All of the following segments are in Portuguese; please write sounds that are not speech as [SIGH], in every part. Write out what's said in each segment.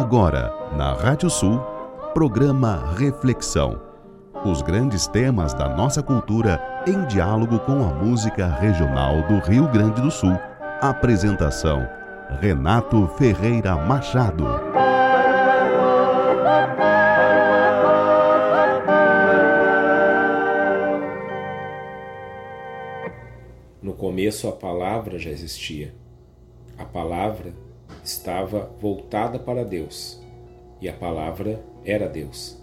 Agora, na Rádio Sul, programa Reflexão. Os grandes temas da nossa cultura em diálogo com a música regional do Rio Grande do Sul. Apresentação: Renato Ferreira Machado. No começo a palavra já existia. A palavra estava voltada para Deus e a palavra era Deus.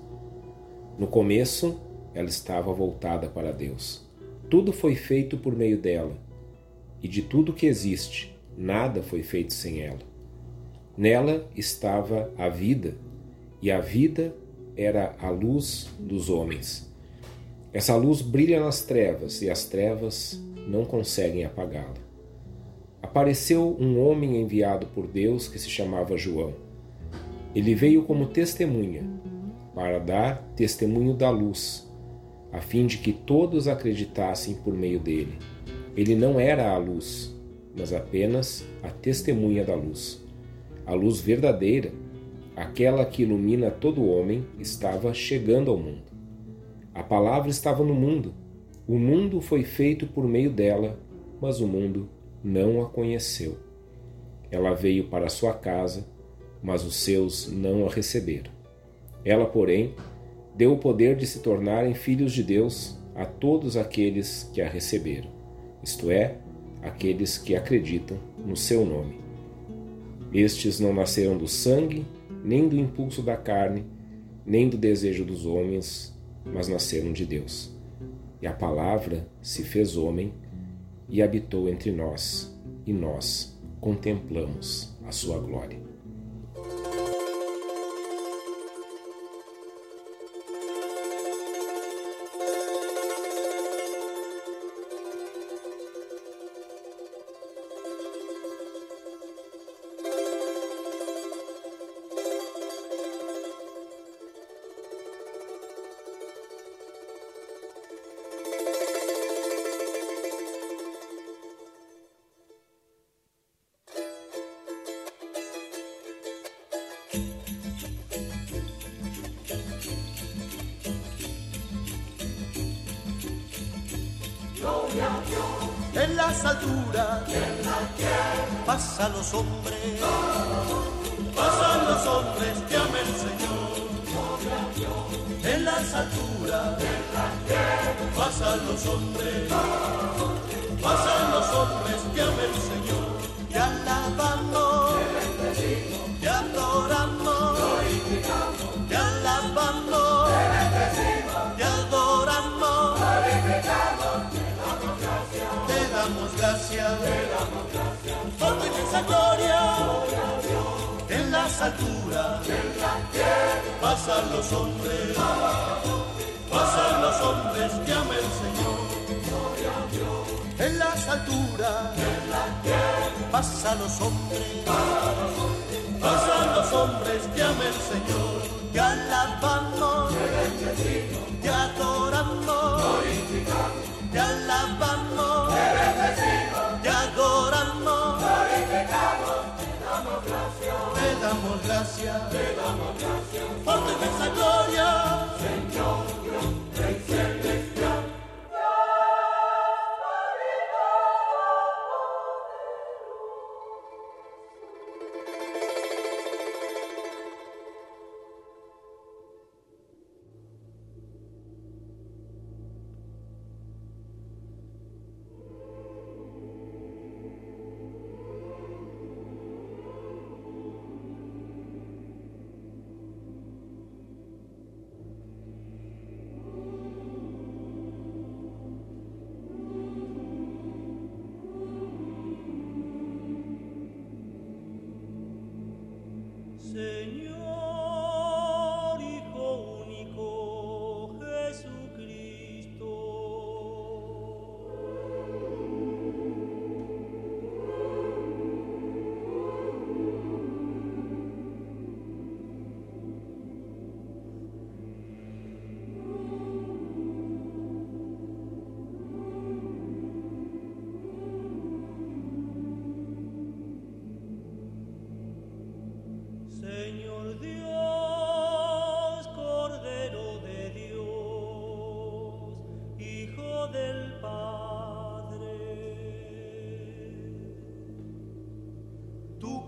No começo, ela estava voltada para Deus. Tudo foi feito por meio dela e de tudo que existe, nada foi feito sem ela. Nela estava a vida e a vida era a luz dos homens. Essa luz brilha nas trevas e as trevas não conseguem apagá-la apareceu um homem enviado por Deus que se chamava João. Ele veio como testemunha, para dar testemunho da luz, a fim de que todos acreditassem por meio dele. Ele não era a luz, mas apenas a testemunha da luz. A luz verdadeira, aquela que ilumina todo homem, estava chegando ao mundo. A palavra estava no mundo. O mundo foi feito por meio dela, mas o mundo não a conheceu. Ela veio para sua casa, mas os seus não a receberam. Ela, porém, deu o poder de se tornarem filhos de Deus a todos aqueles que a receberam, isto é, aqueles que acreditam no seu nome. Estes não nasceram do sangue, nem do impulso da carne, nem do desejo dos homens, mas nasceram de Deus. E a palavra se fez homem e habitou entre nós, e nós contemplamos a sua glória.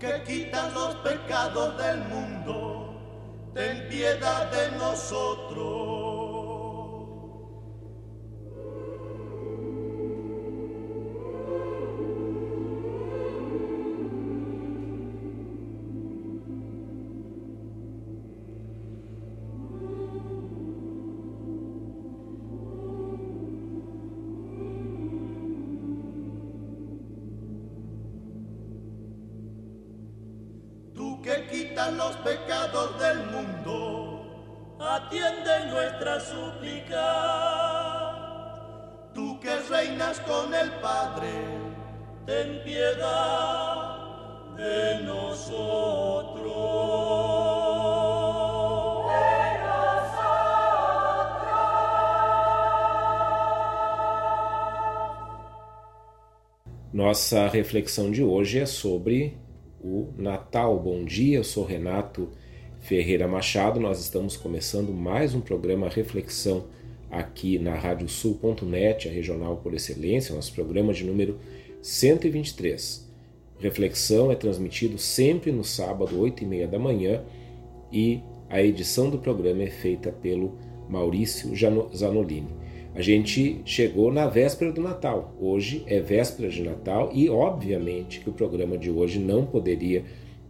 Que quitas los pecados del mundo, ten piedad de nosotros. Nossa reflexão de hoje é sobre o Natal. Bom dia, eu sou Renato Ferreira Machado. Nós estamos começando mais um programa Reflexão aqui na radiosul.net, a regional por excelência, nosso programa de número 123. Reflexão é transmitido sempre no sábado, 8 e meia da manhã, e a edição do programa é feita pelo Maurício Zanolini. A gente chegou na véspera do Natal. Hoje é véspera de Natal e, obviamente, que o programa de hoje não poderia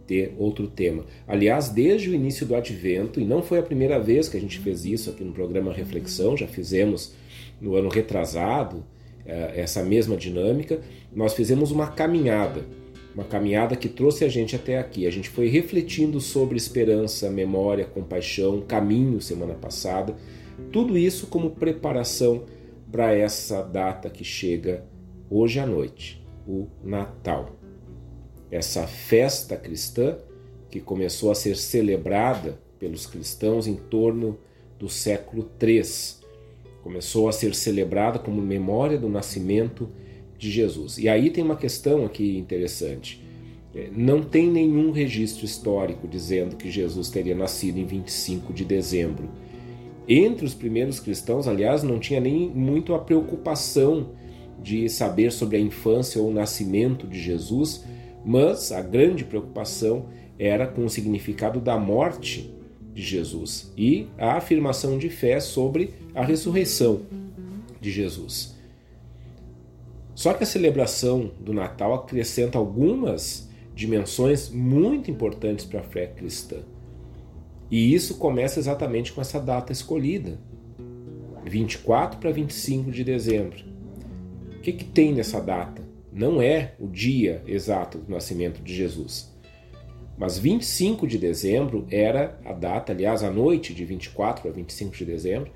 ter outro tema. Aliás, desde o início do Advento, e não foi a primeira vez que a gente fez isso aqui no programa Reflexão, já fizemos no ano retrasado essa mesma dinâmica, nós fizemos uma caminhada, uma caminhada que trouxe a gente até aqui. A gente foi refletindo sobre esperança, memória, compaixão, caminho semana passada tudo isso como preparação para essa data que chega hoje à noite, o Natal. Essa festa cristã que começou a ser celebrada pelos cristãos em torno do século III. Começou a ser celebrada como memória do nascimento de Jesus. E aí tem uma questão aqui interessante. Não tem nenhum registro histórico dizendo que Jesus teria nascido em 25 de dezembro entre os primeiros cristãos, aliás, não tinha nem muito a preocupação de saber sobre a infância ou o nascimento de Jesus, mas a grande preocupação era com o significado da morte de Jesus e a afirmação de fé sobre a ressurreição de Jesus. Só que a celebração do Natal acrescenta algumas dimensões muito importantes para a fé cristã. E isso começa exatamente com essa data escolhida, 24 para 25 de dezembro. O que, que tem nessa data? Não é o dia exato do nascimento de Jesus. Mas 25 de dezembro era a data, aliás, a noite de 24 a 25 de dezembro,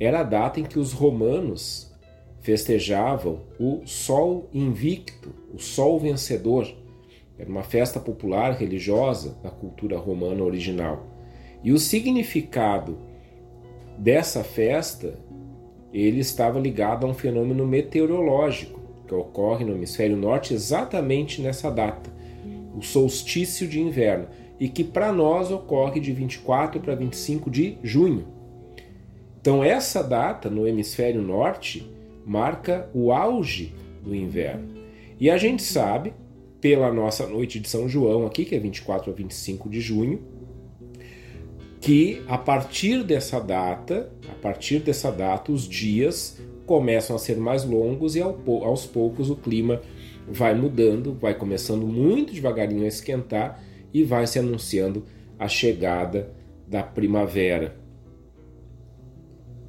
era a data em que os romanos festejavam o Sol Invicto, o Sol Vencedor. Era uma festa popular religiosa da cultura romana original. E o significado dessa festa, ele estava ligado a um fenômeno meteorológico que ocorre no hemisfério norte exatamente nessa data, o solstício de inverno, e que para nós ocorre de 24 para 25 de junho. Então essa data no hemisfério norte marca o auge do inverno. E a gente sabe, pela nossa noite de São João aqui, que é 24 a 25 de junho, que a partir dessa data, a partir dessa data, os dias começam a ser mais longos e aos poucos o clima vai mudando, vai começando muito devagarinho a esquentar e vai se anunciando a chegada da primavera.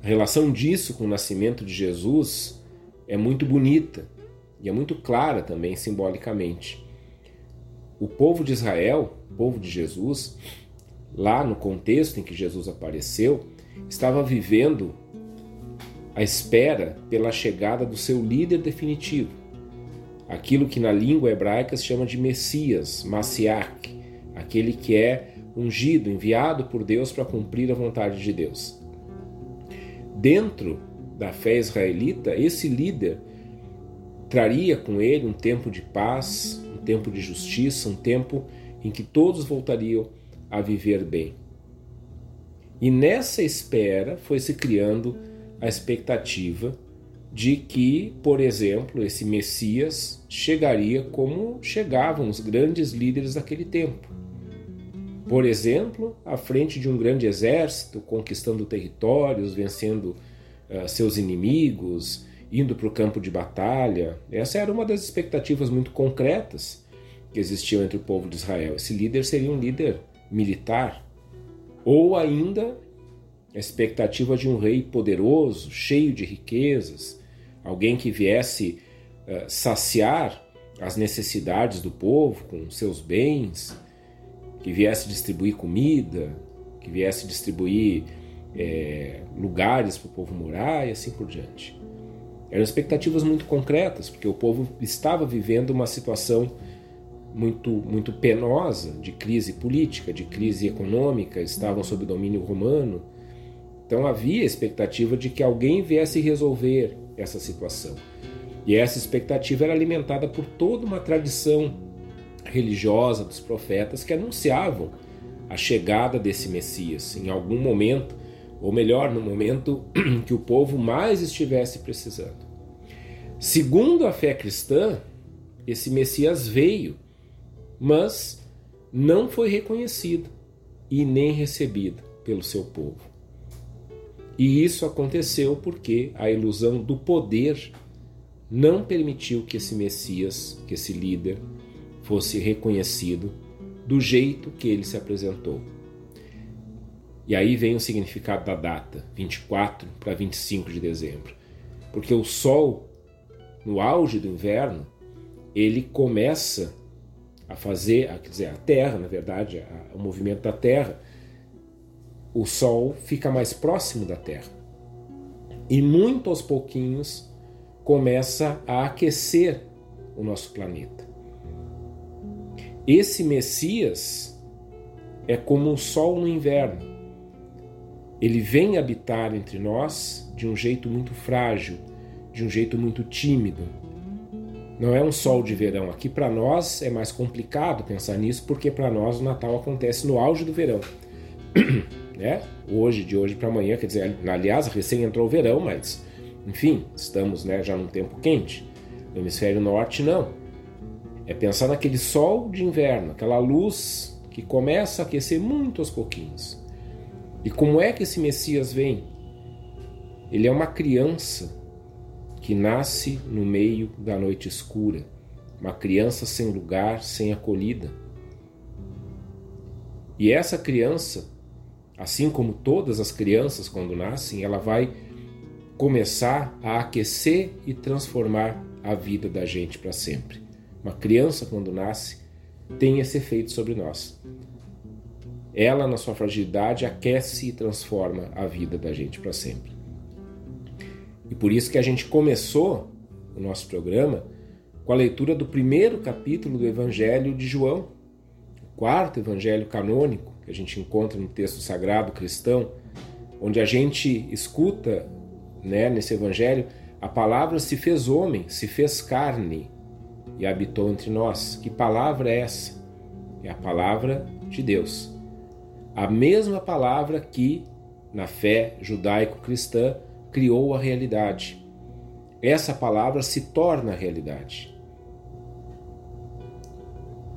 A relação disso com o nascimento de Jesus é muito bonita e é muito clara também simbolicamente. O povo de Israel, o povo de Jesus, lá no contexto em que Jesus apareceu, estava vivendo a espera pela chegada do seu líder definitivo, aquilo que na língua hebraica se chama de Messias, Massiach, aquele que é ungido, enviado por Deus para cumprir a vontade de Deus. Dentro da fé israelita, esse líder traria com ele um tempo de paz, um tempo de justiça, um tempo em que todos voltariam a viver bem. E nessa espera foi se criando a expectativa de que, por exemplo, esse Messias chegaria como chegavam os grandes líderes daquele tempo. Por exemplo, à frente de um grande exército, conquistando territórios, vencendo uh, seus inimigos, indo para o campo de batalha. Essa era uma das expectativas muito concretas que existiam entre o povo de Israel. Esse líder seria um líder militar, ou ainda a expectativa de um rei poderoso, cheio de riquezas, alguém que viesse uh, saciar as necessidades do povo com seus bens, que viesse distribuir comida, que viesse distribuir é, lugares para o povo morar e assim por diante. Eram expectativas muito concretas, porque o povo estava vivendo uma situação muito, muito penosa de crise política, de crise econômica, estavam sob domínio romano. Então havia expectativa de que alguém viesse resolver essa situação. E essa expectativa era alimentada por toda uma tradição religiosa dos profetas que anunciavam a chegada desse Messias em algum momento, ou melhor, no momento [CLEARS THROAT] que o povo mais estivesse precisando. Segundo a fé cristã, esse Messias veio, mas não foi reconhecido e nem recebido pelo seu povo. E isso aconteceu porque a ilusão do poder não permitiu que esse Messias, que esse líder, fosse reconhecido do jeito que ele se apresentou. E aí vem o significado da data, 24 para 25 de dezembro. Porque o Sol, no auge do inverno, ele começa a fazer, quer dizer, a Terra, na verdade, a, o movimento da Terra, o Sol fica mais próximo da Terra. E muito aos pouquinhos começa a aquecer o nosso planeta. Esse Messias é como o sol no inverno. Ele vem habitar entre nós de um jeito muito frágil, de um jeito muito tímido. Não é um sol de verão. Aqui para nós é mais complicado pensar nisso, porque para nós o Natal acontece no auge do verão. [CLEARS THROAT] né? Hoje, de hoje para amanhã, quer dizer, aliás, recém entrou o verão, mas enfim, estamos né, já num tempo quente. No hemisfério norte, não. É pensar naquele sol de inverno, aquela luz que começa a aquecer muito aos pouquinhos. E como é que esse Messias vem? Ele é uma criança que nasce no meio da noite escura, uma criança sem lugar, sem acolhida. E essa criança, assim como todas as crianças quando nascem, ela vai começar a aquecer e transformar a vida da gente para sempre. Uma criança, quando nasce, tem esse efeito sobre nós. Ela, na sua fragilidade, aquece e transforma a vida da gente para sempre. E por isso que a gente começou o nosso programa com a leitura do primeiro capítulo do Evangelho de João, o quarto evangelho canônico que a gente encontra no texto sagrado cristão, onde a gente escuta né, nesse evangelho a palavra se fez homem, se fez carne e habitou entre nós. Que palavra é essa? É a palavra de Deus. A mesma palavra que, na fé judaico-cristã, criou a realidade. Essa palavra se torna realidade.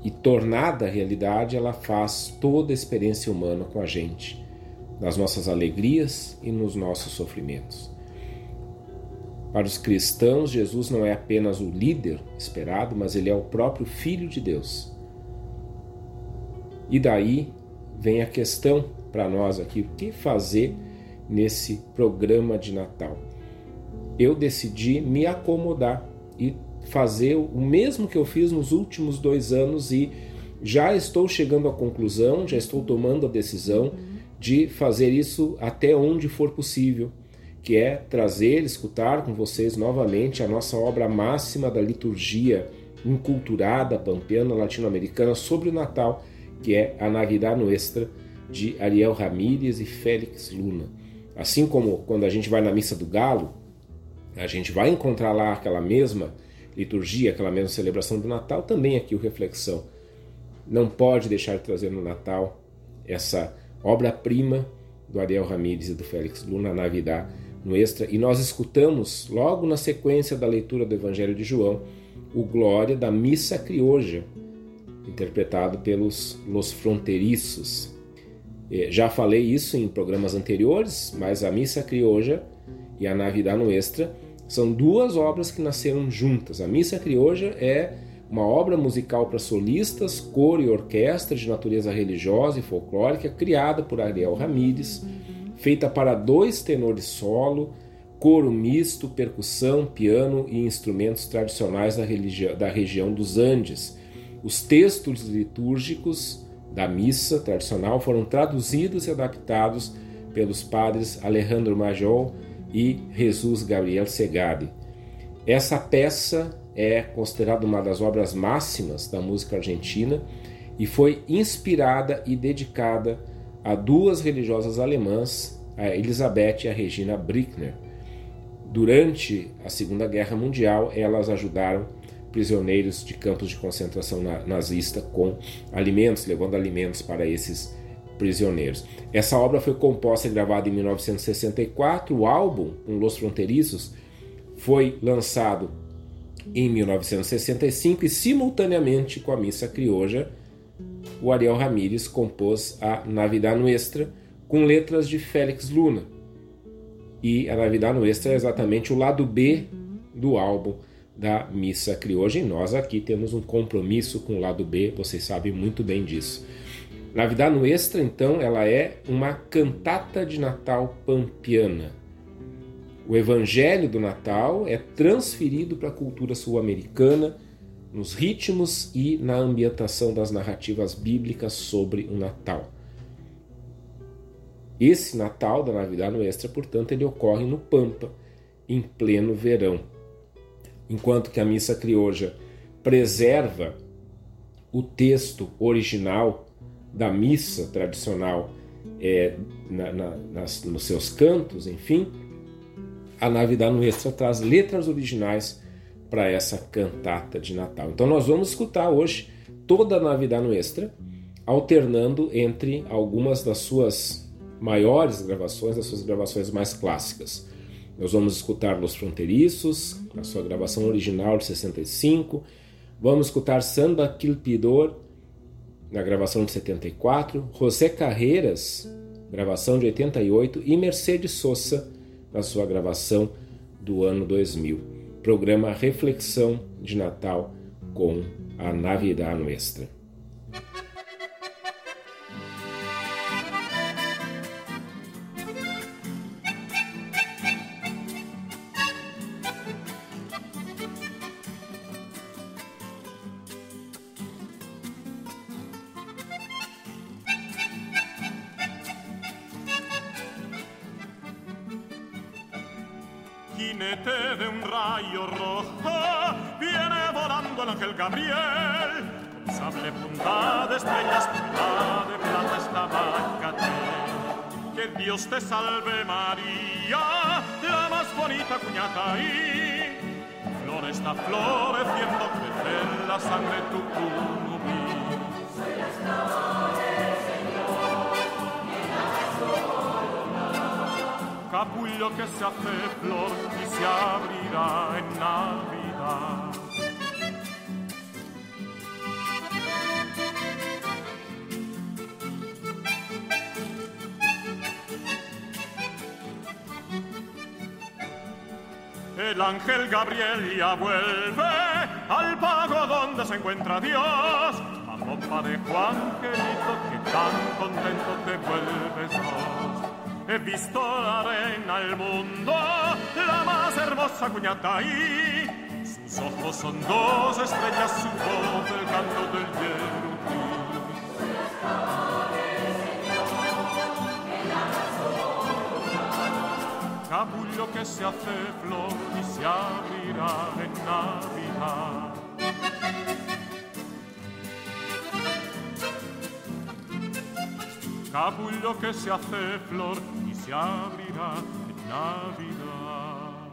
E tornada realidade, ela faz toda a experiência humana com a gente, nas nossas alegrias e nos nossos sofrimentos. Para os cristãos, Jesus não é apenas o líder esperado, mas ele é o próprio Filho de Deus. E daí vem a questão para nós aqui: o que fazer nesse programa de Natal? Eu decidi me acomodar e fazer o mesmo que eu fiz nos últimos dois anos e já estou chegando à conclusão, já estou tomando a decisão de fazer isso até onde for possível que é trazer, escutar com vocês novamente a nossa obra máxima da liturgia inculturada pampeana latino-americana sobre o Natal, que é a Navidad Nuestra de Ariel Ramírez e Félix Luna. Assim como quando a gente vai na missa do Galo, a gente vai encontrar lá aquela mesma liturgia, aquela mesma celebração do Natal, também aqui o Reflexão. Não pode deixar de trazer no Natal essa obra-prima do Ariel Ramírez e do Félix Luna, Navidad no extra e nós escutamos logo na sequência da leitura do Evangelho de João o Glória da Missa Crioja, interpretado pelos Los Fronteiriços. É, já falei isso em programas anteriores, mas a Missa Crioja e a Navidad Extra são duas obras que nasceram juntas. A Missa Crioja é uma obra musical para solistas, coro e orquestra de natureza religiosa e folclórica, criada por Ariel Ramírez, feita para dois tenores solo, coro misto, percussão, piano e instrumentos tradicionais da, da região dos Andes. Os textos litúrgicos da missa tradicional foram traduzidos e adaptados pelos padres Alejandro Majol e Jesus Gabriel Segadi. Essa peça é considerada uma das obras máximas da música argentina e foi inspirada e dedicada a duas religiosas alemãs, a Elisabeth e a Regina Brickner. Durante a Segunda Guerra Mundial, elas ajudaram prisioneiros de campos de concentração nazista com alimentos, levando alimentos para esses prisioneiros. Essa obra foi composta e gravada em 1964. O álbum, Um Los Fronteiriços, foi lançado em 1965 e, simultaneamente com a Missa Crioja, o Ariel Ramírez compôs a Navidad Nuestra com letras de Félix Luna. E a Navidad Nuestra é exatamente o lado B do álbum da Missa Crioja e nós aqui temos um compromisso com o lado B, vocês sabem muito bem disso. Navidad Nuestra, então, ela é uma cantata de Natal pampiana o evangelho do Natal é transferido para a cultura sul-americana nos ritmos e na ambientação das narrativas bíblicas sobre o Natal. Esse Natal da Navidad Nuestra, portanto, ele ocorre no Pampa, em pleno verão. Enquanto que a missa crioja preserva o texto original da missa tradicional é, na, na, nas, nos seus cantos, enfim, a Navidad Nuestra traz letras originais para essa cantata de Natal. Então nós vamos escutar hoje toda a Navidad Nuestra, alternando entre algumas das suas maiores gravações, das suas gravações mais clássicas. Nós vamos escutar Los Fronteiriços, a sua gravação original de 65. Vamos escutar Samba Quilpidor, na gravação de 74. José Carreiras, gravação de 88. E Mercedes Sosa, na sua gravação do ano 2000. Programa Reflexão de Natal com a Navidad Nuestra. jinete de un rayo rojo, viene volando el ángel Gabriel. Sable punta de estrellas, punta de plata esta Bacatel. Que Dios te salve María, la más bonita cuñata ahí. Flor está floreciendo, crece la sangre tu cunubí. Que se hace flor y se abrirá en Navidad. el ángel Gabriel ya vuelve al pago donde se encuentra Dios. A pompa de Juan Angelito que tan contento te vuelves. He visto la reina del mundo, la más hermosa cuñata ahí. Sus ojos son dos estrellas, su voz el canto del yerutí. capullo que se hace flor y se abrirá en Navidad. Capullo que se hace flor y se abrirá en Navidad.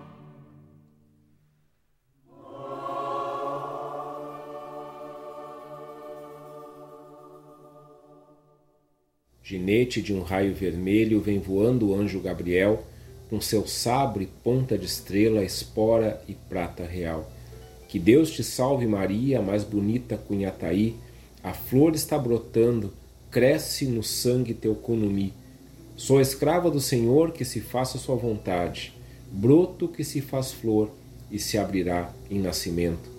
Ginete de um raio vermelho vem voando o anjo Gabriel com seu sabre, ponta de estrela, espora e prata real. Que Deus te salve, Maria, mais bonita Cunhataí. A flor está brotando, cresce no sangue teu conumi. Sou escrava do Senhor, que se faça sua vontade. Broto que se faz flor e se abrirá em nascimento.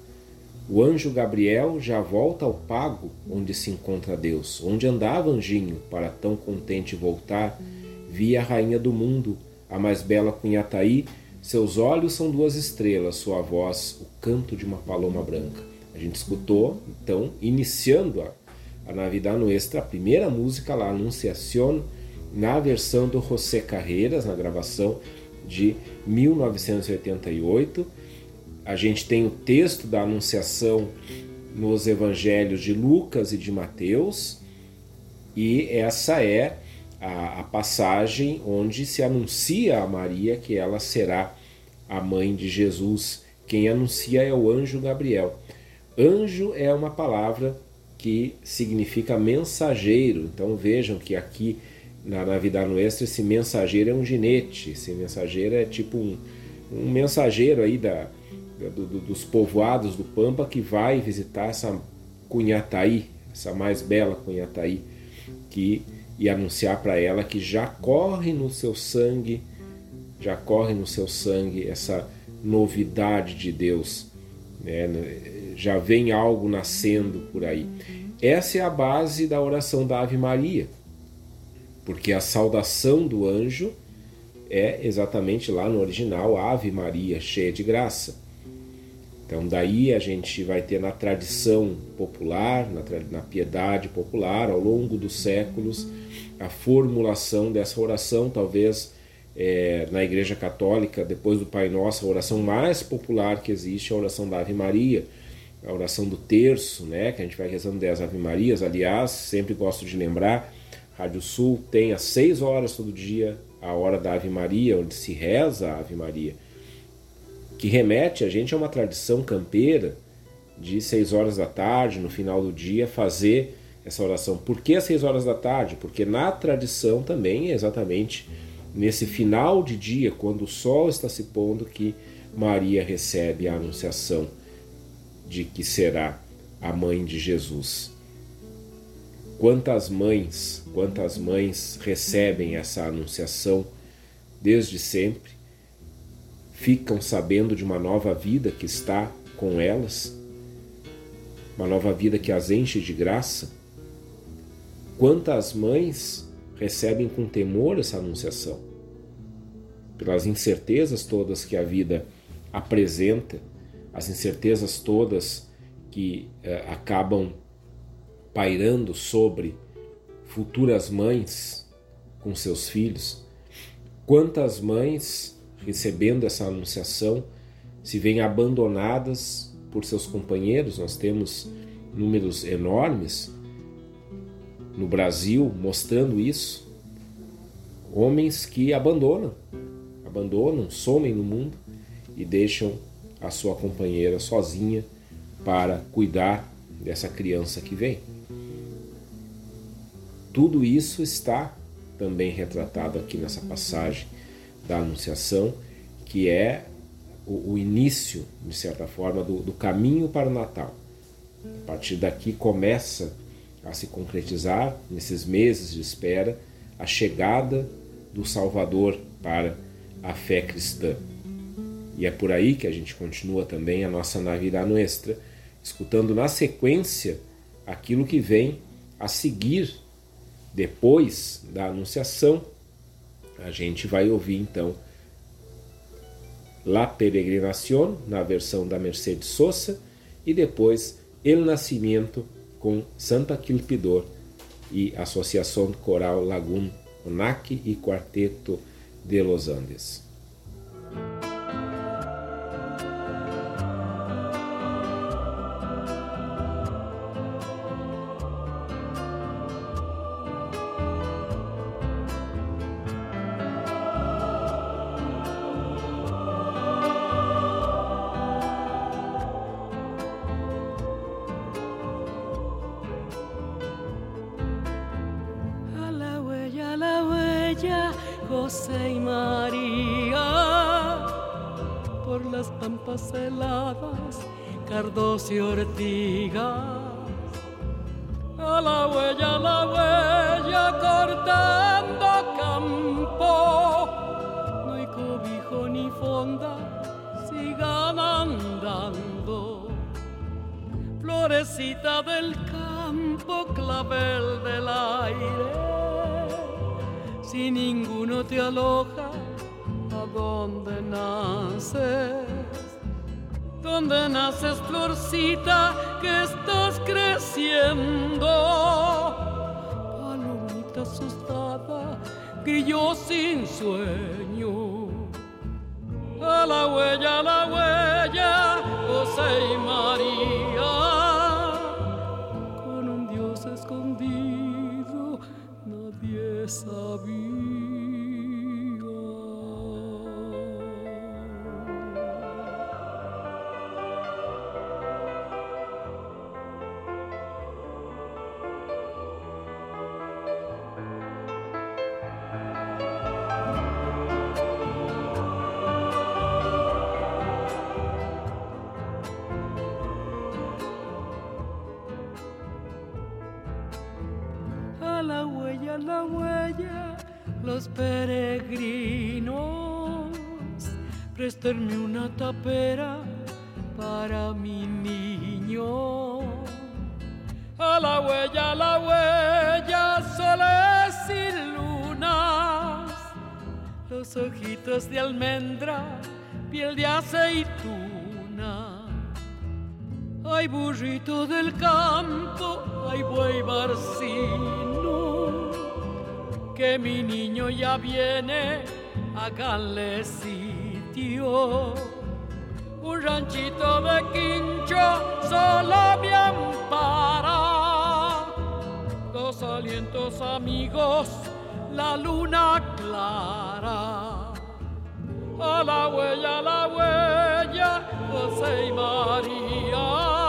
O anjo Gabriel já volta ao pago onde se encontra Deus. Onde andava anjinho para tão contente voltar, via a rainha do mundo, a mais bela Cunhataí, seus olhos são duas estrelas, sua voz, o canto de uma paloma branca. A gente escutou, então, iniciando a, a Navidad Nuestra, a primeira música lá, Anunciación, na versão do José Carreiras, na gravação de 1988. A gente tem o texto da Anunciação nos evangelhos de Lucas e de Mateus, e essa é a, a passagem onde se anuncia a Maria que ela será a mãe de Jesus. Quem anuncia é o anjo Gabriel. Anjo é uma palavra que significa mensageiro. Então vejam que aqui na Navidad Nuestra esse mensageiro é um ginete. Esse mensageiro é tipo um, um mensageiro aí da, do, do, dos povoados do Pampa que vai visitar essa Cunhataí, essa mais bela Cunhataí, que e anunciar para ela que já corre no seu sangue, já corre no seu sangue essa novidade de Deus, né? Já vem algo nascendo por aí. Essa é a base da oração da Ave Maria, porque a saudação do anjo é exatamente lá no original Ave Maria, cheia de graça. Então, daí a gente vai ter na tradição popular, na, na piedade popular, ao longo dos séculos, a formulação dessa oração, talvez é, na Igreja Católica, depois do Pai Nosso, a oração mais popular que existe é a oração da Ave Maria, a oração do terço, né, que a gente vai rezando 10 Ave Marias. Aliás, sempre gosto de lembrar, Rádio Sul tem às 6 horas todo dia a hora da Ave Maria, onde se reza a Ave Maria que remete a gente a uma tradição campeira de seis horas da tarde, no final do dia, fazer essa oração. Por que às seis horas da tarde? Porque na tradição também é exatamente nesse final de dia, quando o sol está se pondo, que Maria recebe a anunciação de que será a mãe de Jesus. Quantas mães, quantas mães recebem essa anunciação desde sempre ficam sabendo de uma nova vida que está com elas, uma nova vida que as enche de graça. Quantas mães recebem com temor essa anunciação? Pelas incertezas todas que a vida apresenta, as incertezas todas que eh, acabam pairando sobre futuras mães com seus filhos. Quantas mães recebendo essa anunciação, se veem abandonadas por seus companheiros. Nós temos números enormes no Brasil mostrando isso. Homens que abandonam, abandonam, somem no mundo e deixam a sua companheira sozinha para cuidar dessa criança que vem. Tudo isso está também retratado aqui nessa passagem da Anunciação, que é o, o início, de certa forma, do, do caminho para o Natal. A partir daqui começa a se concretizar, nesses meses de espera, a chegada do Salvador para a fé cristã. E é por aí que a gente continua também a nossa Navidad Nuestra, escutando na sequência aquilo que vem a seguir depois da Anunciação a gente vai ouvir então La Peregrinación, na versão da Mercedes Sosa, e depois El Nascimento com Santa Quilpidor e Associação Coral Lagoon Onac e Quarteto de Los Andes. Préstame una tapera para mi niño. A la huella, a la huella, soles y lunas, los ojitos de almendra, piel de aceituna. Hay burrito del campo, hay buey barcino, que mi niño ya viene, háganle sí un ranchito de quincho solo me ampara. Dos alientos amigos, la luna clara. A la huella, a la huella, José y María.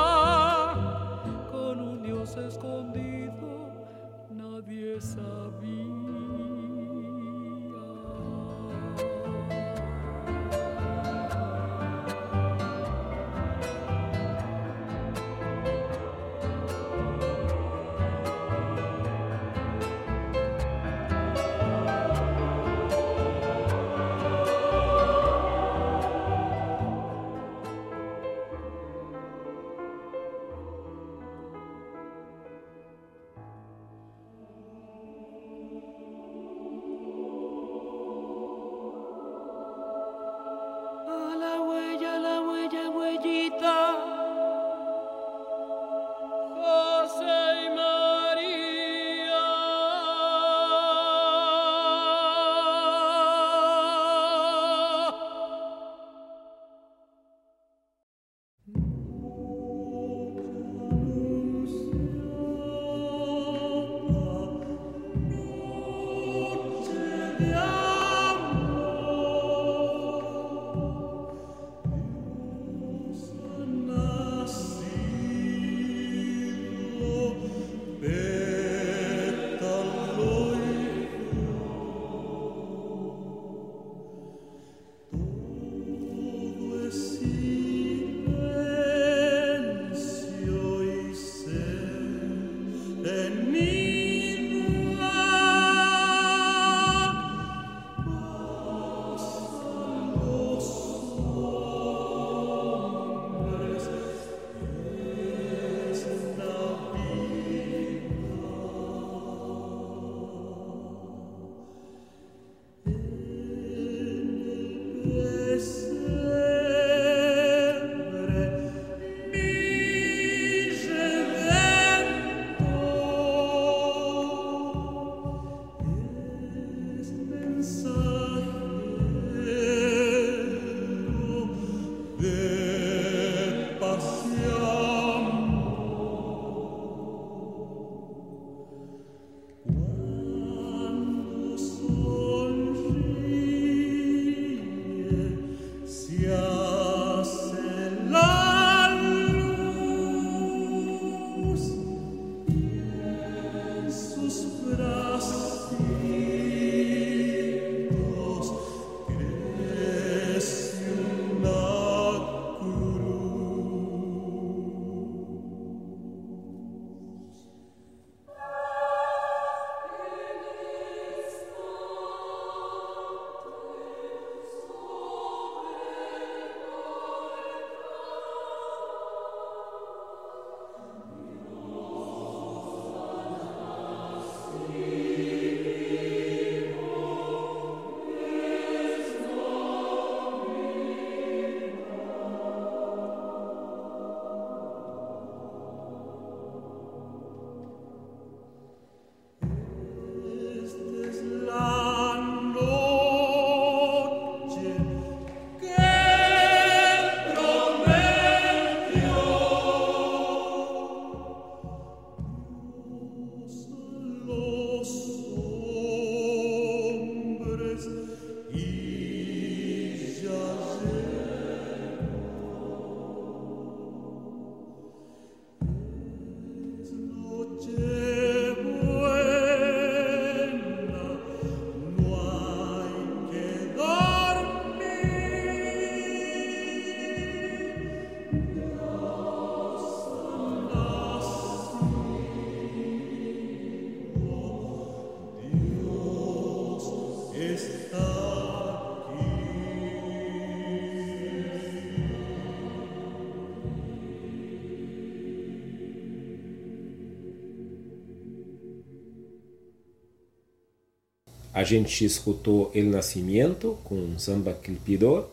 A gente escutou El Nascimento com Samba Clipidor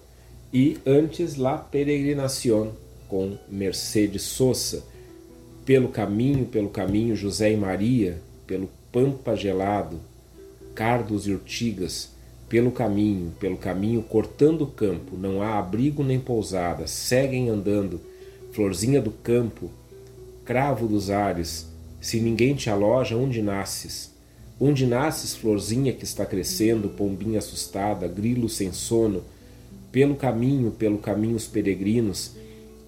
e antes La Peregrinación com Mercedes Sosa. Pelo caminho, pelo caminho, José e Maria, pelo Pampa Gelado, Cardos e Urtigas, pelo caminho, pelo caminho, cortando o campo, não há abrigo nem pousada, seguem andando, florzinha do campo, cravo dos ares, se ninguém te aloja, onde nasces? Onde nasces, florzinha que está crescendo, pombinha assustada, grilo sem sono? Pelo caminho, pelo caminho os peregrinos,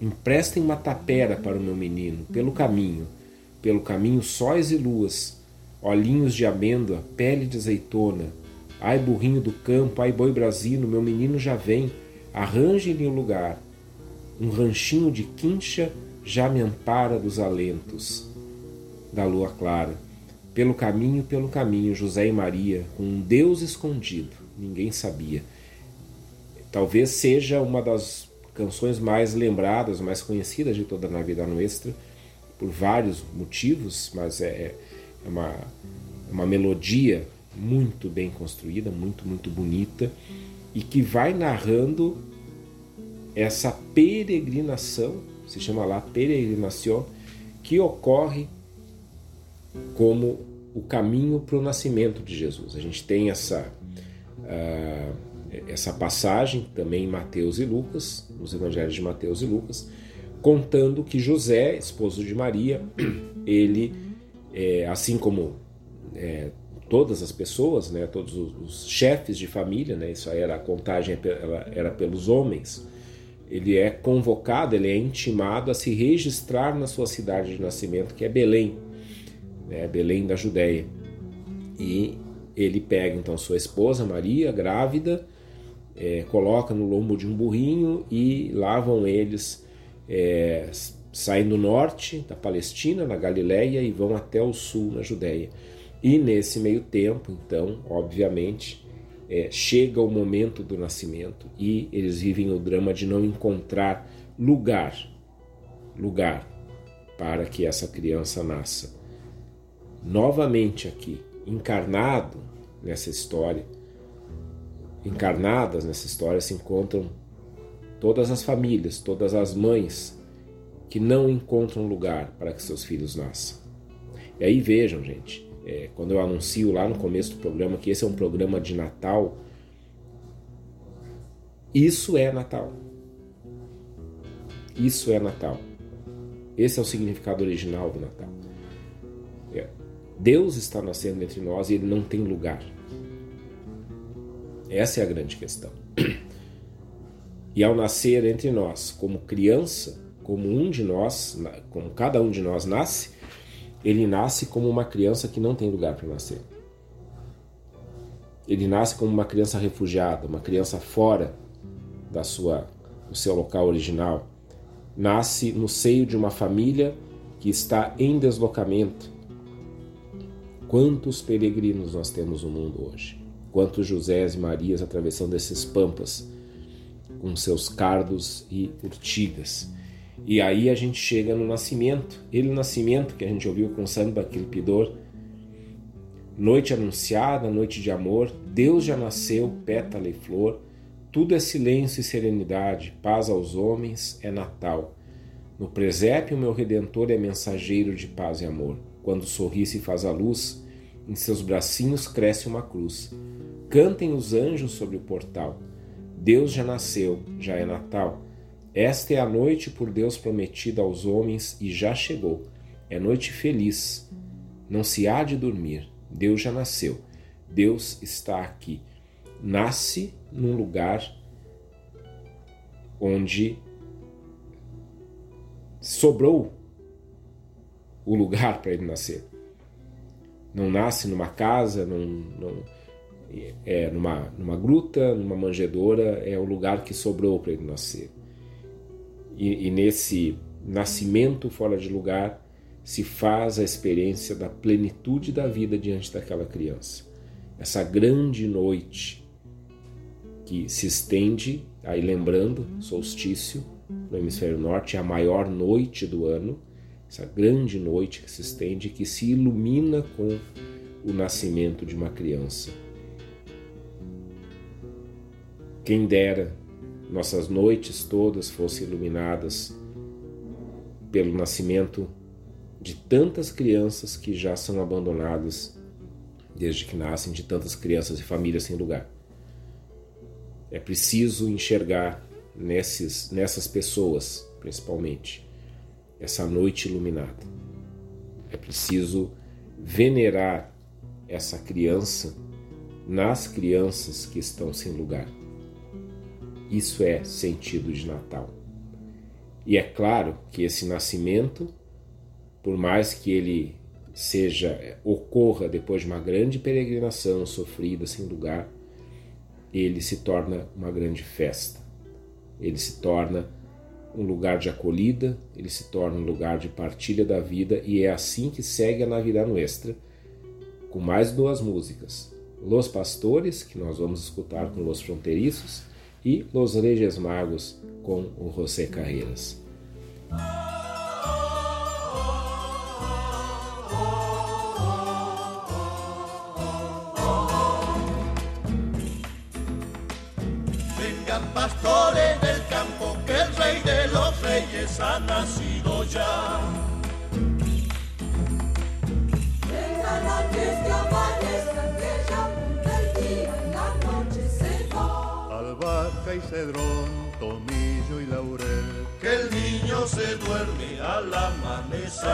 emprestem uma tapera para o meu menino, pelo caminho, pelo caminho sóis e luas, olhinhos de amêndoa, pele de azeitona. Ai, burrinho do campo, ai, boi brasino, meu menino já vem, arranje-lhe um lugar. Um ranchinho de quincha já me ampara dos alentos da lua clara. Pelo caminho, pelo caminho, José e Maria, com um Deus escondido, ninguém sabia. Talvez seja uma das canções mais lembradas, mais conhecidas de toda a Navidad Nuestra, por vários motivos, mas é, é uma, é uma melodia muito bem construída, muito, muito bonita, e que vai narrando essa peregrinação, se chama lá peregrinação, que ocorre como o caminho para o nascimento de Jesus. A gente tem essa, uh, essa passagem também em Mateus e Lucas, nos evangelhos de Mateus e Lucas, contando que José, esposo de Maria, [CLEARS THROAT] ele, é, assim como é, todas as pessoas, né, todos os, chefes de família, né, isso aí era a contagem era pelos homens, ele é convocado, ele é intimado a se registrar na sua cidade de nascimento, que é Belém né, Belém da Judéia. E ele pega então sua esposa Maria, grávida, é, coloca no lombo de um burrinho e lá vão eles é, saem do norte da Palestina, na Galiléia e vão até o sul, na Judéia. E nesse meio tempo, então, obviamente, é, chega o momento do nascimento e eles vivem o drama de não encontrar lugar, lugar para que essa criança nasça novamente aqui, encarnado nessa história. Encarnadas nessa história se encontram todas as famílias, todas as mães que não encontram lugar para que seus filhos nasçam. E aí vejam, gente, é, quando eu anuncio lá no começo do programa que esse é um programa de Natal, isso é Natal. Isso é Natal. Esse é o significado original do Natal. Deus está nascendo entre nós e ele não tem lugar. Essa é a grande questão. [CLEARS THROAT] E ao nascer entre nós como criança, como um de nós, como cada um de nós nasce, ele nasce como uma criança que não tem lugar para nascer. Ele nasce como uma criança refugiada, uma criança fora da sua do seu local original. Nasce no seio de uma família que está em deslocamento, Quantos peregrinos nós temos no mundo hoje? Quantos Josés e Marias atravessando esses pampas com seus cardos e urtigas? E aí a gente chega no nascimento. Ele, nascimento, que a gente ouviu com Samba Quilpidor, noite anunciada, noite de amor, Deus já nasceu, pétala e flor, tudo é silêncio e serenidade, paz aos homens, é Natal. No presépio, meu Redentor é mensageiro de paz e amor. Quando sorri se faz a luz, em seus bracinhos cresce uma cruz. Cantem os anjos sobre o portal. Deus já nasceu, já é Natal. Esta é a noite por Deus prometida aos homens e já chegou. É noite feliz. Não se há de dormir. Deus já nasceu. Deus está aqui. Nasce num lugar onde sobrou o lugar para ele nascer. Não nasce numa casa, num, é, numa, numa gruta, numa manjedoura, é o lugar que sobrou para ele nascer. E, e nesse nascimento fora de lugar se faz a experiência da plenitude da vida diante daquela criança. Essa grande noite que se estende, aí lembrando, solstício no hemisfério norte, é a maior noite do ano essa grande noite que se estende, que se ilumina com o nascimento de uma criança. Quem dera nossas noites todas fossem iluminadas pelo nascimento de tantas crianças que já são abandonadas desde que nascem, de tantas crianças e famílias sem lugar. É preciso enxergar nesses, nessas pessoas, principalmente, essa noite iluminada. É preciso venerar essa criança nas crianças que estão sem lugar. Isso é sentido de Natal. E é claro que esse nascimento, por mais que ele seja ocorra depois de uma grande peregrinação sofrida sem lugar, ele se torna uma grande festa. Ele se torna um lugar de acolhida, ele se torna um lugar de partilha da vida e é assim que segue a Navidad Nuestra, com mais duas músicas. Los Pastores, que nós vamos escutar com Los Fronteiriços, e Los Reis Magos com o José Carreiras. Vengan pastores campo, que el rey de los reyes ha nacido ya. Vengan antes que amanezca, que ya el día y la noche se va. Albahaca y cedrón, tomillo y laurel. Que el niño se duerme al amanecer.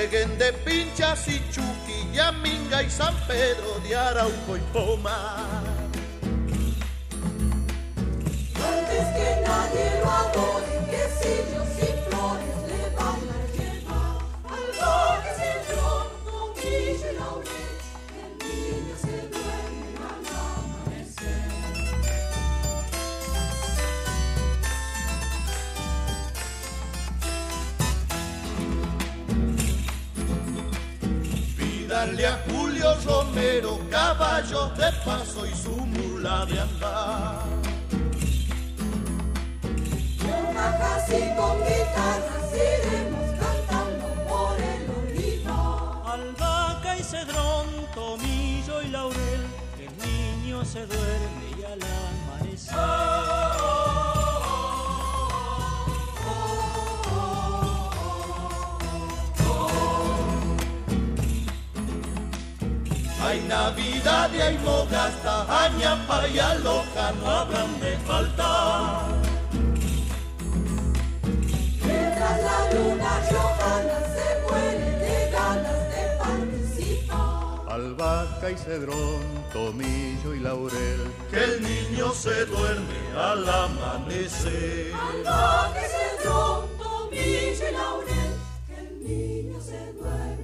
Lleguen de Pinchas y Chuqui, Yaminga y San Pedro de Arauco y Pomar. Antes que nadie lo adore, que sillos y flores Romero caballos de paso y su mula de andar. Una y con guitarras iremos cantando por el olivar. Albahaca y cedrón, tomillo y laurel, el niño se duerme y al amanecer. Hay Navidad y hay mogasta, añapa y aloja no habrán de faltar. Mientras la luna Johanna se muere de ganas de participar. Albahaca y cedrón, tomillo y laurel. Que el niño se duerme al amanecer. Albahaca y cedrón, tomillo y laurel, que el niño se duerme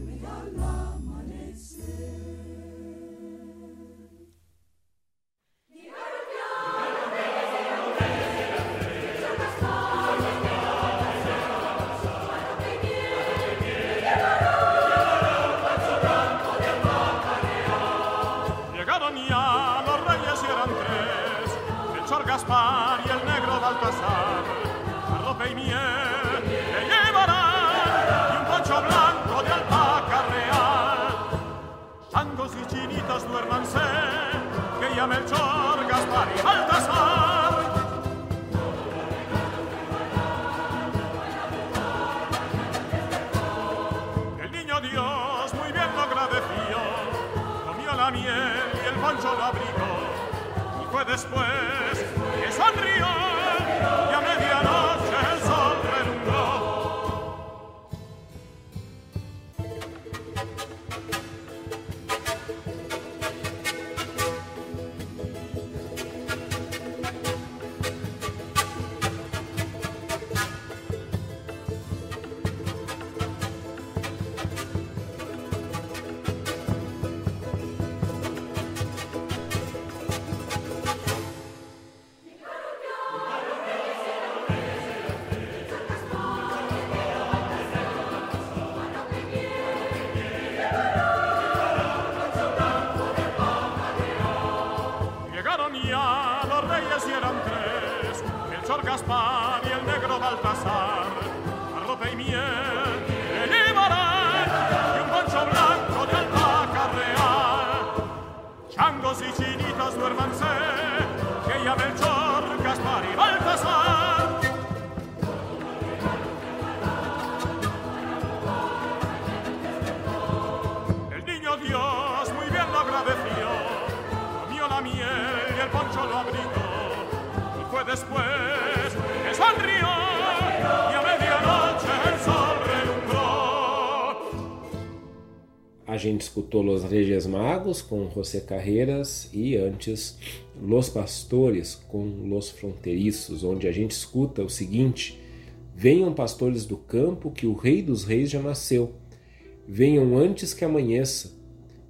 gente escutou Los Reis Magos com José Carreiras e antes Los Pastores com Los Fronteiriços, onde a gente escuta o seguinte: Venham pastores do campo, que o Rei dos Reis já nasceu. Venham antes que amanheça,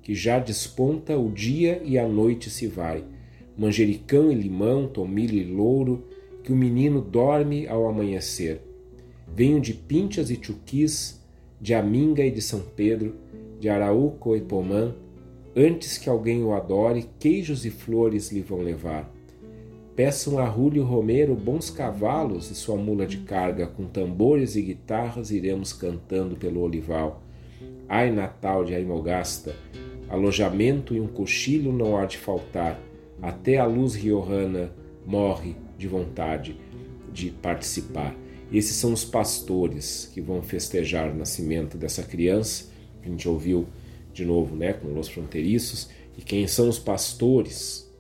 que já desponta o dia e a noite se vai. Manjericão e limão, tomilho e louro, que o menino dorme ao amanhecer. Venham de Pinchas e Chuquis, de Aminga e de São Pedro, de Araúco e Pomã, antes que alguém o adore, queijos e flores lhe vão levar. Peçam a Rúlio Romero bons cavalos e sua mula de carga, com tambores e guitarras iremos cantando pelo olival. Ai Natal de Aimogasta, alojamento e um cochilo não há de faltar, até a luz riojana morre de vontade de participar. Esses são os pastores que vão festejar o nascimento dessa criança, a gente ouviu de novo, né, com os fronteiriços. E quem são os pastores?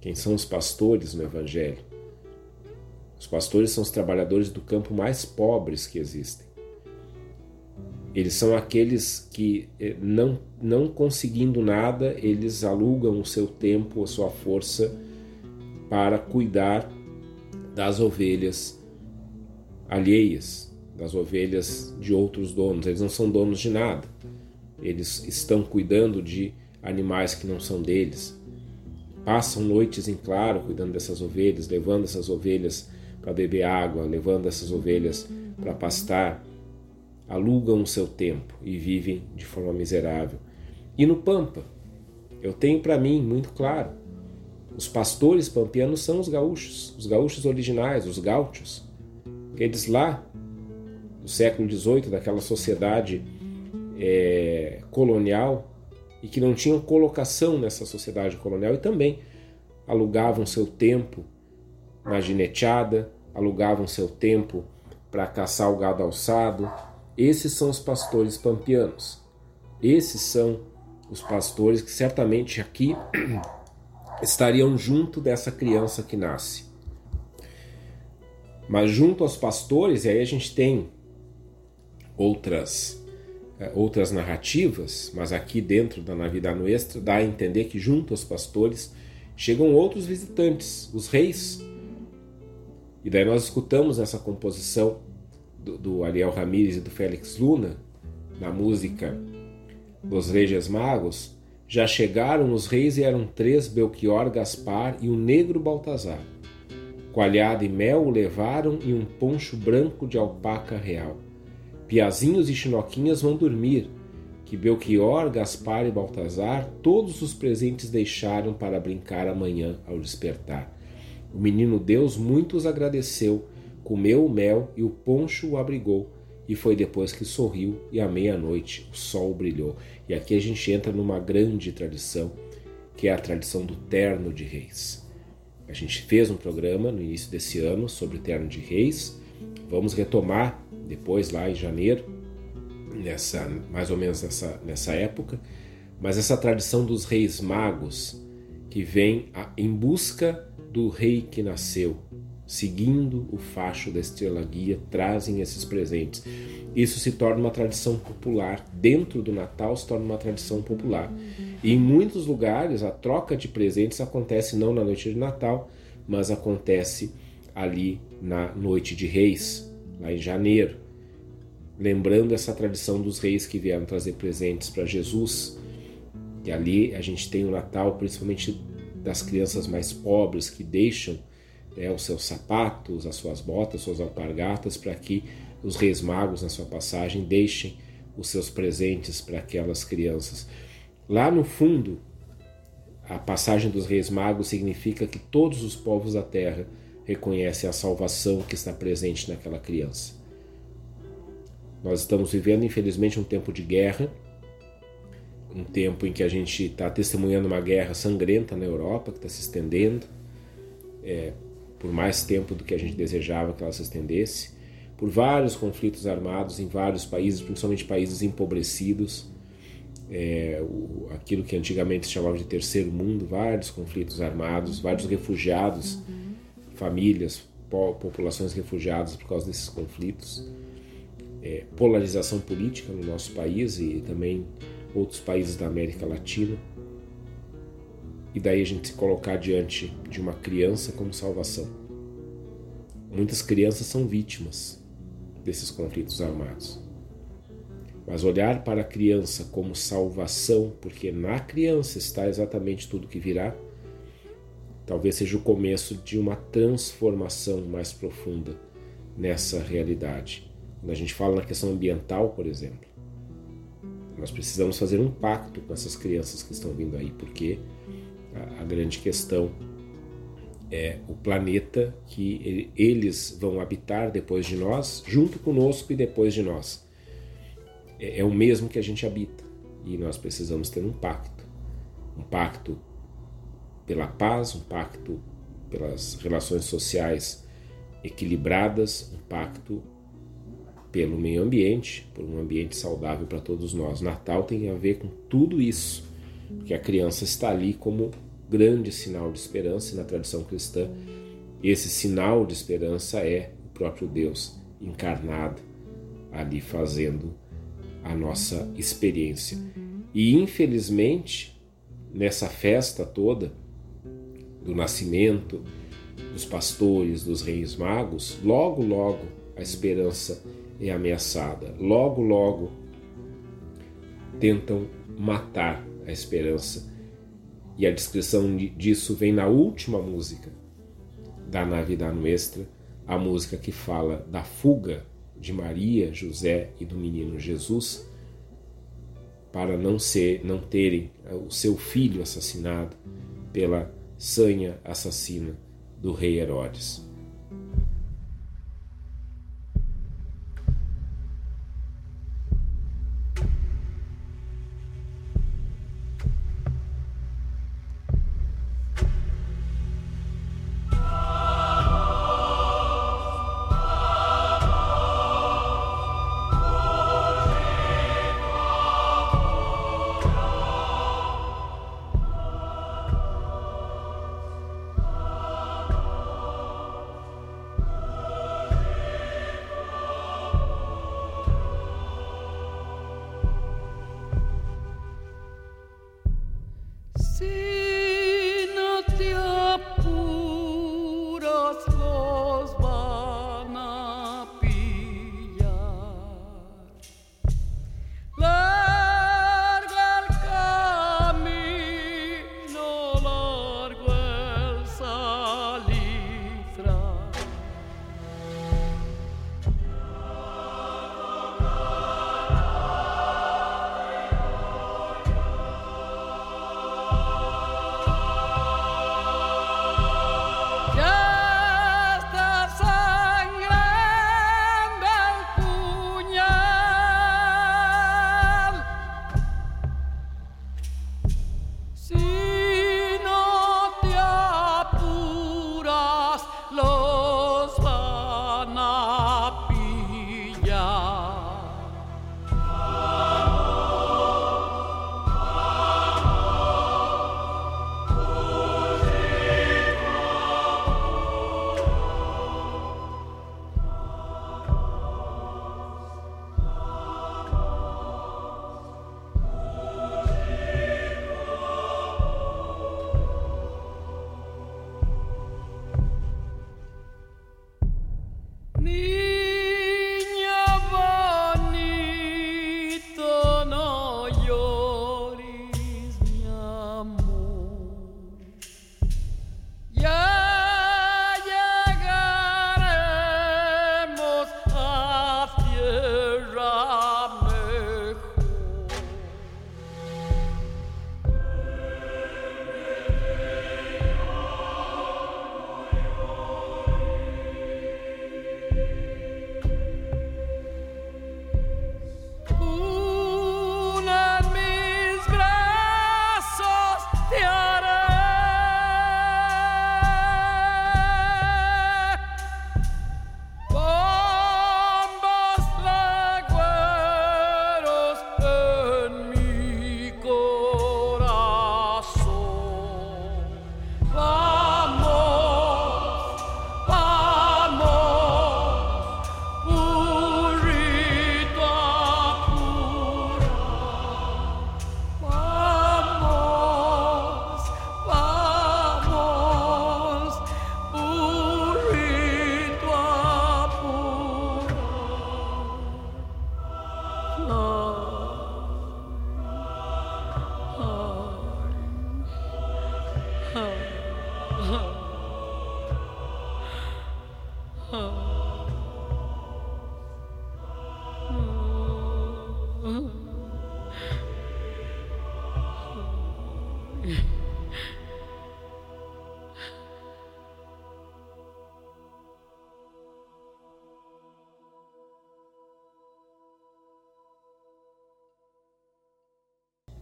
Quem são os pastores no Evangelho? Os pastores são os trabalhadores do campo mais pobres que existem. Eles são aqueles que, eh, não, não conseguindo nada, eles alugam o seu tempo, a sua força para cuidar das ovelhas alheias, das ovelhas de outros donos. Eles não são donos de nada. Eles estão cuidando de animais que não são deles. Passam noites em claro cuidando dessas ovelhas, levando essas ovelhas para beber água, levando essas ovelhas para pastar. Alugam o seu tempo e vivem de forma miserável. E no Pampa, eu tenho para mim muito claro: os pastores pampianos são os gaúchos, os gaúchos originais, os gaúchos. Eles lá, no século XVIII, daquela sociedade é, colonial e que não tinham colocação nessa sociedade colonial e também alugavam seu tempo na gineteada, alugavam seu tempo para caçar o gado alçado. Esses são os pastores pampianos. Esses são os pastores que certamente aqui [CLEARS THROAT] estariam junto dessa criança que nasce. Mas junto aos pastores, e aí a gente tem outras eh, outras narrativas, mas aqui dentro da Navidad Nuestra dá a entender que junto aos pastores chegam outros visitantes, os reis. E daí nós escutamos essa composição do, do Ariel Ramírez e do Félix Luna, na música Dos Reis Magos, já chegaram os reis e eram três, Belchior, Gaspar e o negro Baltazar. Coalhada e mel o levaram e um poncho branco de alpaca real. Piazinhos e chinoquinhas vão dormir, que Belchior, Gaspar e Baltazar todos os presentes deixaram para brincar amanhã ao despertar. O menino Deus muito os agradeceu, comeu o mel e o poncho o abrigou, e foi depois que sorriu e à meia-noite o sol brilhou. E aqui a gente entra numa grande tradição, que é a tradição do terno de reis. A gente fez um programa no início desse ano sobre terno de reis. Vamos retomar depois lá em janeiro, nessa mais ou menos nessa, nessa época, mas essa tradição dos reis magos que vem a, em busca do rei que nasceu, seguindo o facho da estrela guia, trazem esses presentes. Isso se torna uma tradição popular. Dentro do Natal se torna uma tradição popular. E em muitos lugares a troca de presentes acontece não na noite de Natal, mas acontece ali na noite de Reis, lá em janeiro. Lembrando essa tradição dos reis que vieram trazer presentes para Jesus. E ali a gente tem o Natal, principalmente das crianças mais pobres que deixam né, os seus sapatos, as suas botas, suas alpargatas, para que os reis magos, na sua passagem, deixem os seus presentes para aquelas crianças. Lá no fundo, a passagem dos reis magos significa que todos os povos da terra reconhecem a salvação que está presente naquela criança. Nós estamos vivendo, infelizmente, um tempo de guerra, um tempo em que a gente está testemunhando uma guerra sangrenta na Europa, que está se estendendo é, por mais tempo do que a gente desejava que ela se estendesse, por vários conflitos armados em vários países, principalmente países empobrecidos, é, o, aquilo que antigamente se chamava de terceiro mundo, vários conflitos armados, vários refugiados, famílias, po- populações refugiadas por causa desses conflitos, é, polarização política no nosso país e também outros países da América Latina. E daí a gente se colocar diante de uma criança como salvação. Muitas crianças são vítimas desses conflitos armados. Mas olhar para a criança como salvação, porque na criança está exatamente tudo que virá, talvez seja o começo de uma transformação mais profunda nessa realidade. Quando a gente fala na questão ambiental, por exemplo, nós precisamos fazer um pacto com essas crianças que estão vindo aí, porque a, a grande questão é o planeta que ele- eles vão habitar depois de nós, junto conosco e depois de nós. É, é o mesmo que a gente habita e nós precisamos ter um pacto. Um pacto pela paz, um pacto pelas relações sociais equilibradas, um pacto pelo meio ambiente, por um ambiente saudável para todos nós. Natal tem a ver com tudo isso, porque a criança está ali como grande sinal de esperança e na tradição cristã esse sinal de esperança é o próprio Deus encarnado ali fazendo a nossa experiência. E infelizmente, nessa festa toda do nascimento dos pastores, dos reis magos, logo logo a esperança é ameaçada. Logo logo tentam matar a esperança. E a descrição de- disso vem na última música da Navidad Nuestra, a música que fala da fuga de Maria, José e do menino Jesus para não ser, não terem o seu filho assassinado pela sanha assassina do rei Herodes.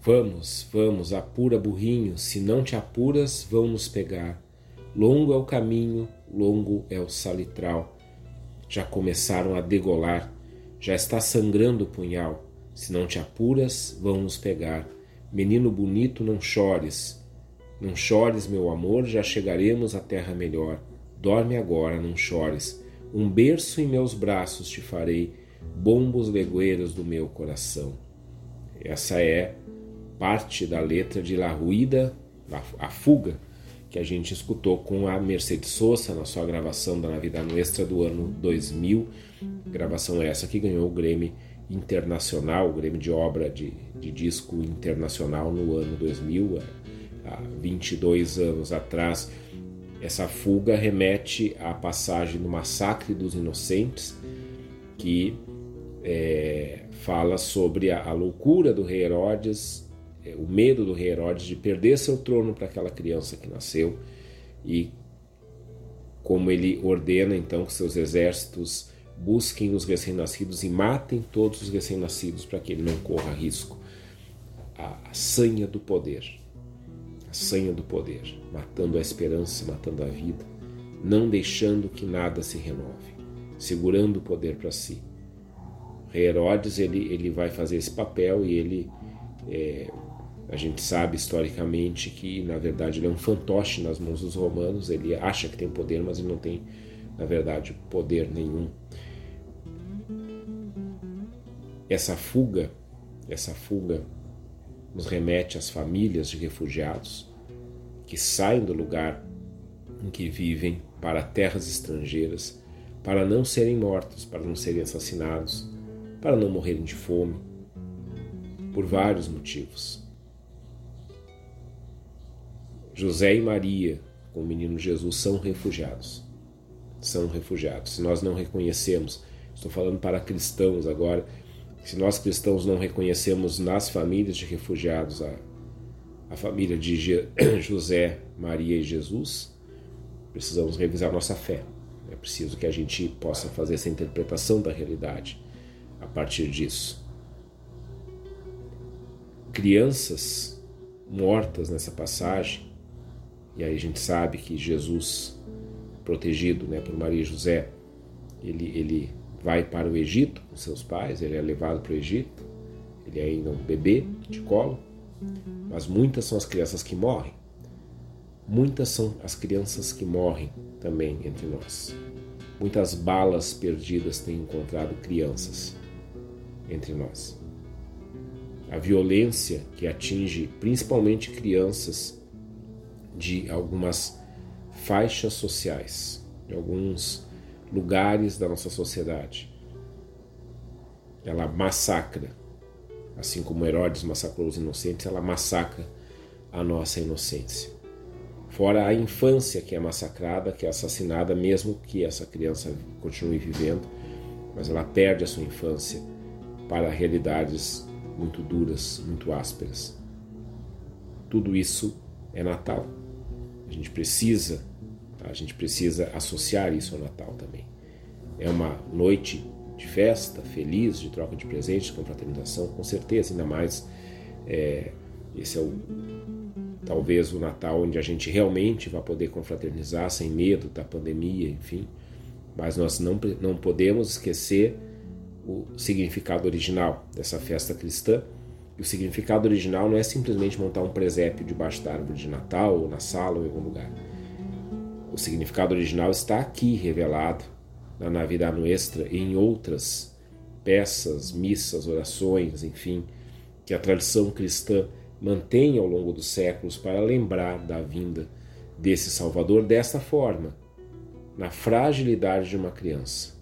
Vamos, vamos, apura burrinho, se não te apuras, vão nos pegar. Longo é o caminho, longo é o salitral. Já começaram a degolar, já está sangrando o punhal. Se não te apuras, vão nos pegar. Menino bonito, não chores. Não chores, meu amor, já chegaremos à terra melhor. Dorme agora, não chores. Um berço em meus braços te farei, bombos legueiros do meu coração. Essa é parte da letra de La Ruída, a Fuga, que a gente escutou com a Mercedes Sosa na sua gravação da Navidad Nuestra do ano 2000. Gravação essa que ganhou o Grêmio Internacional, o Grêmio de Obra de, de Disco Internacional no ano 2000, há 22 anos atrás. Essa fuga remete à passagem do Massacre dos Inocentes, que é, fala sobre a, a loucura do rei Herodes é, o medo do rei Herodes de perder seu trono para aquela criança que nasceu e como ele ordena então que seus exércitos busquem os recém-nascidos e matem todos os recém-nascidos para que ele não corra risco. A, a sanha do poder, a sanha do poder, matando a esperança, matando a vida, não deixando que nada se renove, segurando o poder para si. Herodes ele, ele vai fazer esse papel e ele é, a gente sabe historicamente que, na verdade, ele é um fantoche nas mãos dos romanos. Ele acha que tem poder, mas ele não tem, na verdade, poder nenhum. Essa fuga, essa fuga nos remete às famílias de refugiados que saem do lugar em que vivem para terras estrangeiras para não serem mortos, para não serem assassinados, para não morrerem de fome, por vários motivos. José e Maria, com o menino Jesus, são refugiados. São refugiados. Se nós não reconhecemos, estou falando para cristãos agora, se nós cristãos não reconhecemos nas famílias de refugiados a, a família de Je, [COUGHS] José, Maria e Jesus, precisamos revisar nossa fé. É preciso que a gente possa fazer essa interpretação da realidade a partir disso. Crianças mortas nessa passagem e aí a gente sabe que Jesus, protegido né, por Maria e José, ele, ele vai para o Egito com seus pais, ele é levado para o Egito, ele é ainda um bebê de colo, mas muitas são as crianças que morrem. Muitas são as crianças que morrem também entre nós. Muitas balas perdidas têm encontrado crianças entre nós. A violência que atinge principalmente crianças de algumas faixas sociais, de alguns lugares da nossa sociedade. Ela massacra, assim como Herodes massacrou os inocentes, ela massacra a nossa inocência. Fora a infância que é massacrada, que é assassinada, mesmo que essa criança continue vivendo, mas ela perde a sua infância para realidades muito duras, muito ásperas. Tudo isso é Natal. A gente precisa, a gente precisa associar isso ao Natal também. É uma noite de festa, feliz, de troca de presentes, com fraternização, com certeza, ainda mais é, esse é o talvez o Natal onde a gente realmente vai poder confraternizar sem medo da pandemia, enfim. Mas nós não, não podemos esquecer o significado original dessa festa cristã, e o significado original não é simplesmente montar um presépio debaixo da árvore de Natal, ou na sala, ou em algum lugar. O significado original está aqui revelado na Navidad Nuestra e em outras peças, missas, orações, enfim, que a tradição cristã mantém ao longo dos séculos para lembrar da vinda desse Salvador desta forma, na fragilidade de uma criança.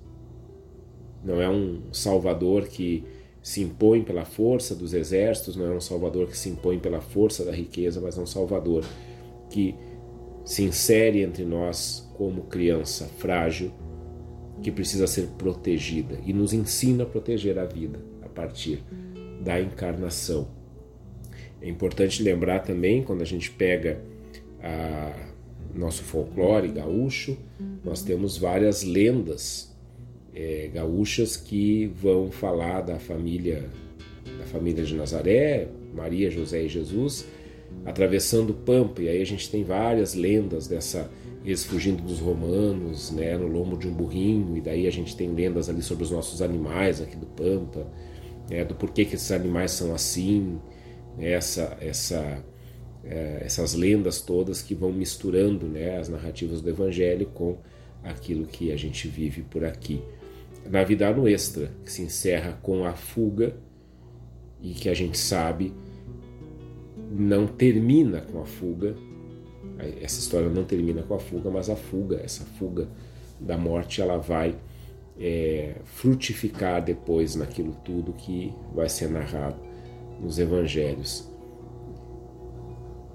Não é um Salvador que se impõe pela força dos exércitos, não é um Salvador que se impõe pela força da riqueza, mas é um Salvador que se insere entre nós como criança frágil que precisa ser protegida e nos ensina a proteger a vida a partir da encarnação. É importante lembrar também, quando a gente pega a nosso folclore gaúcho, nós temos várias lendas é, gaúchas que vão falar da família da família de Nazaré, Maria, José e Jesus, atravessando Pampa. E aí a gente tem várias lendas dessa eles fugindo dos romanos, né, no lombo de um burrinho. E daí a gente tem lendas ali sobre os nossos animais aqui do Pampa, né, do porquê que esses animais são assim, né, essa essa é, essas lendas todas que vão misturando né, as narrativas do Evangelho com aquilo que a gente vive por aqui. Na vida no extra, que se encerra com a fuga e que a gente sabe não termina com a fuga. Essa história não termina com a fuga, mas a fuga, essa fuga da morte, ela vai é, frutificar depois naquilo tudo que vai ser narrado nos evangelhos.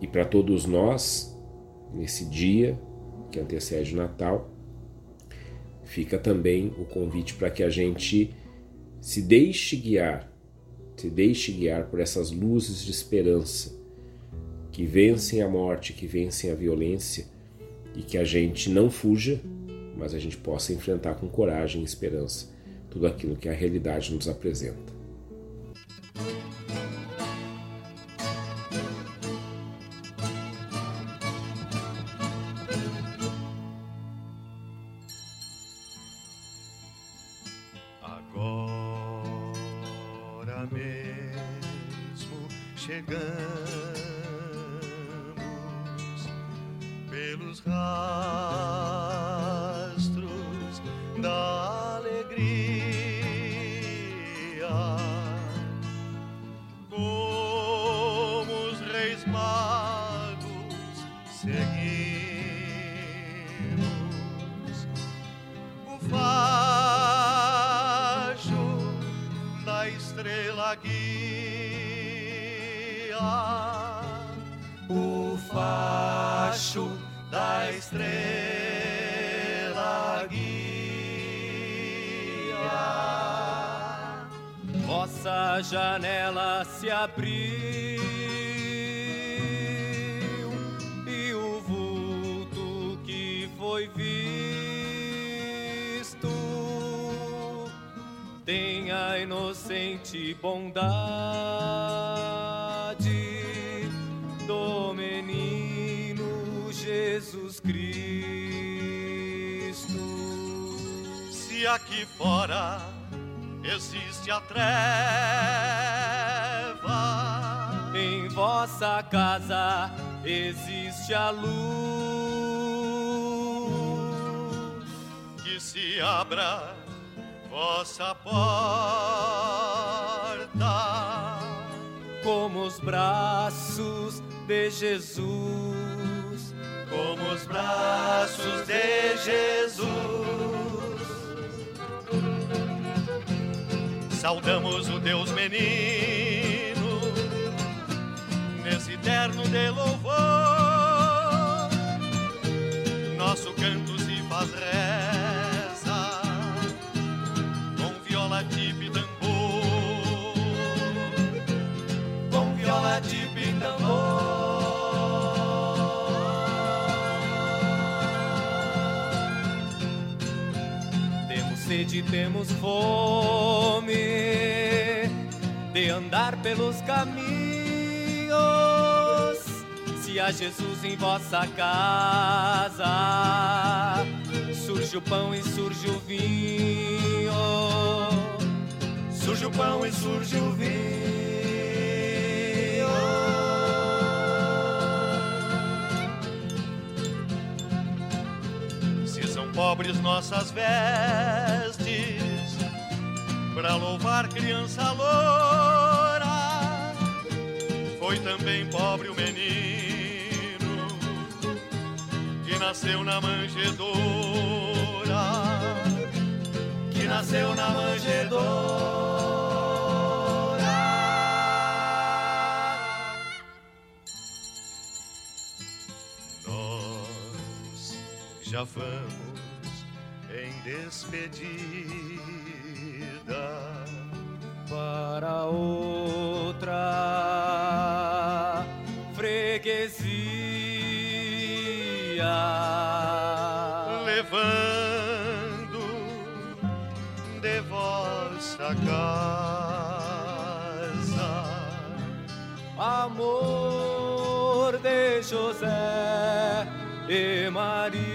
E para todos nós, nesse dia que antecede o Natal, fica também o convite para que a gente se deixe guiar, se deixe guiar por essas luzes de esperança que vencem a morte, que vencem a violência e que a gente não fuja, mas a gente possa enfrentar com coragem e esperança tudo aquilo que a realidade nos apresenta. Luz. que se abra vossa porta. como os braços de Jesus. como os braços de Jesus. Saudamos o Deus menino nesse terno de louvor. Nosso canto se faz reza com viola, tipe e tambor. Com viola, tipe e tambor. Temos sede, temos fome de andar pelos caminhos. Há Jesus em vossa casa, surge o pão e surge o vinho. Surge o pão e surge o vinho. Se são pobres nossas vestes, para louvar criança loura, foi também pobre o menino que nasceu na manjedoura que nasceu na manjedoura. Nós já vamos em despedida para outra levando de vossa casa, amor de José e Maria.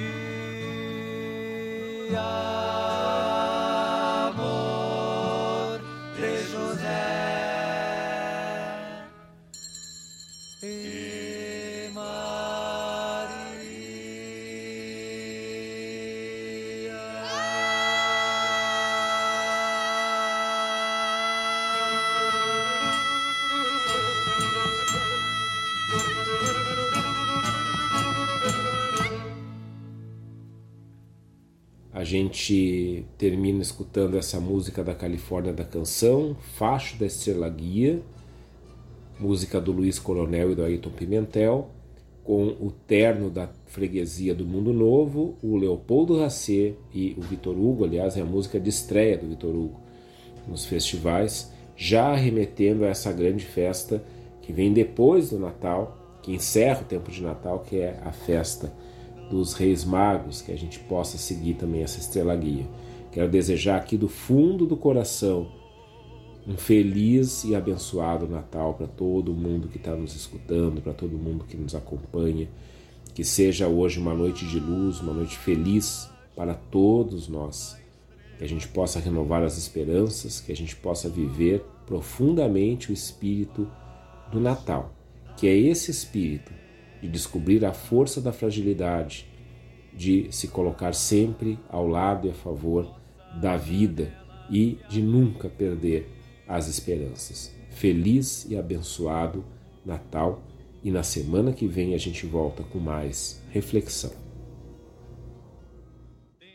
Gente termina escutando essa música da Califórnia da Canção, Facho da Estrela Guia, música do Luiz Coronel e do Ayrton Pimentel, com o terno da freguesia do Mundo Novo, o Leopoldo Racê e o Vitor Hugo, aliás, é a música de estreia do Vitor Hugo nos festivais, já remetendo a essa grande festa que vem depois do Natal, que encerra o tempo de Natal, que é a festa dos Reis Magos, que a gente possa seguir também essa estrela guia. Quero desejar aqui do fundo do coração um feliz e abençoado Natal para todo mundo que está nos escutando, para todo mundo que nos acompanha. Que seja hoje uma noite de luz, uma noite feliz para todos nós. Que a gente possa renovar as esperanças, que a gente possa viver profundamente o espírito do Natal, que é esse espírito de descobrir a força da fragilidade, de se colocar sempre ao lado e a favor da vida e de nunca perder as esperanças. Feliz e abençoado Natal e na semana que vem a gente volta com mais reflexão.